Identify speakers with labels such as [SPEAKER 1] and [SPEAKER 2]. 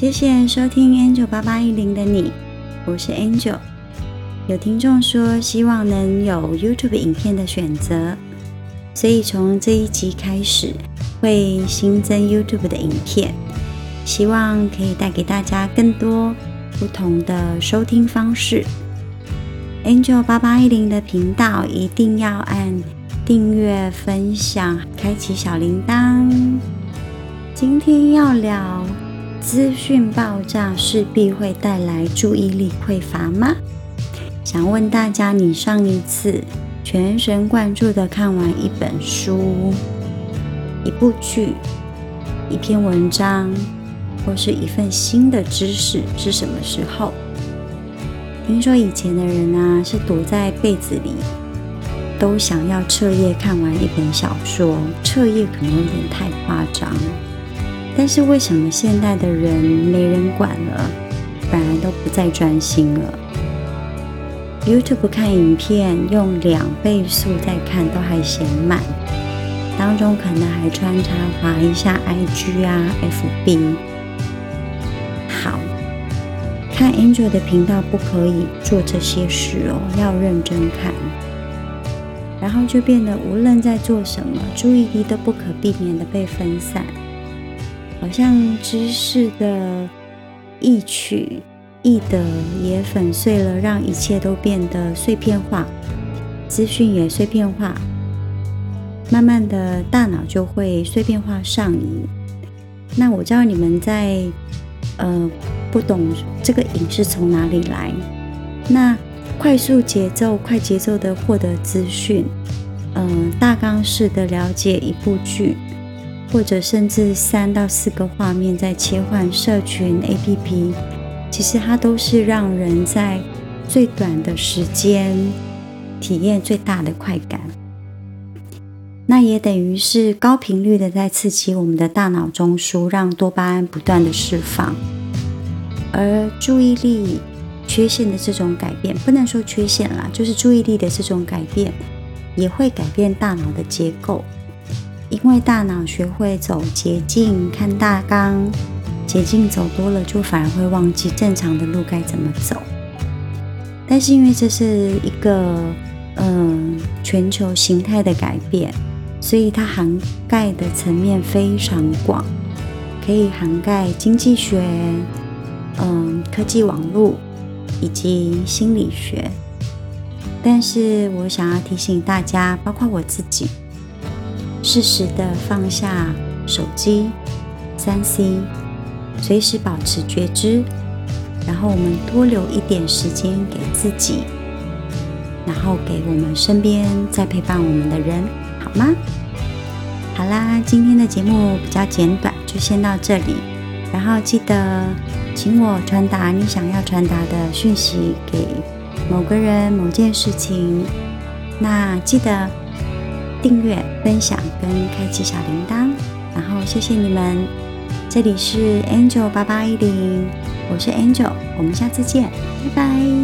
[SPEAKER 1] 谢谢收听 Angel 八八一零的你，我是 Angel。有听众说希望能有 YouTube 影片的选择，所以从这一集开始会新增 YouTube 的影片，希望可以带给大家更多不同的收听方式。Angel 八八一零的频道一定要按订阅、分享、开启小铃铛。今天要聊资讯爆炸势必会带来注意力匮乏吗？想问大家，你上一次全神贯注的看完一本书、一部剧、一篇文章，或是一份新的知识是什么时候？听说以前的人啊，是躲在被子里，都想要彻夜看完一本小说。彻夜可能有点太夸张，但是为什么现代的人没人管了，反而都不再专心了？YouTube 看影片用两倍速在看都还嫌慢，当中可能还穿插滑一下 IG 啊、FB。好看 Angel 的频道不可以做这些事哦，要认真看。然后就变得无论在做什么，注意力都不可避免的被分散，好像知识的易取易得也粉碎了，让一切都变得碎片化，资讯也碎片化，慢慢的大脑就会碎片化上瘾。那我知道你们在呃。不懂这个瘾是从哪里来？那快速节奏、快节奏的获得资讯，嗯，大纲式的了解一部剧，或者甚至三到四个画面在切换社群 APP，其实它都是让人在最短的时间体验最大的快感。那也等于是高频率的在刺激我们的大脑中枢，让多巴胺不断的释放。而注意力缺陷的这种改变，不能说缺陷啦，就是注意力的这种改变，也会改变大脑的结构。因为大脑学会走捷径、看大纲，捷径走多了，就反而会忘记正常的路该怎么走。但是因为这是一个嗯全球形态的改变，所以它涵盖的层面非常广，可以涵盖经济学。嗯，科技网络以及心理学，但是我想要提醒大家，包括我自己，适时的放下手机、三 C，随时保持觉知，然后我们多留一点时间给自己，然后给我们身边在陪伴我们的人，好吗？好啦，今天的节目比较简短，就先到这里，然后记得。请我传达你想要传达的讯息给某个人、某件事情。那记得订阅、分享跟开启小铃铛。然后谢谢你们，这里是 Angel 八八一零，我是 Angel，我们下次见，拜拜。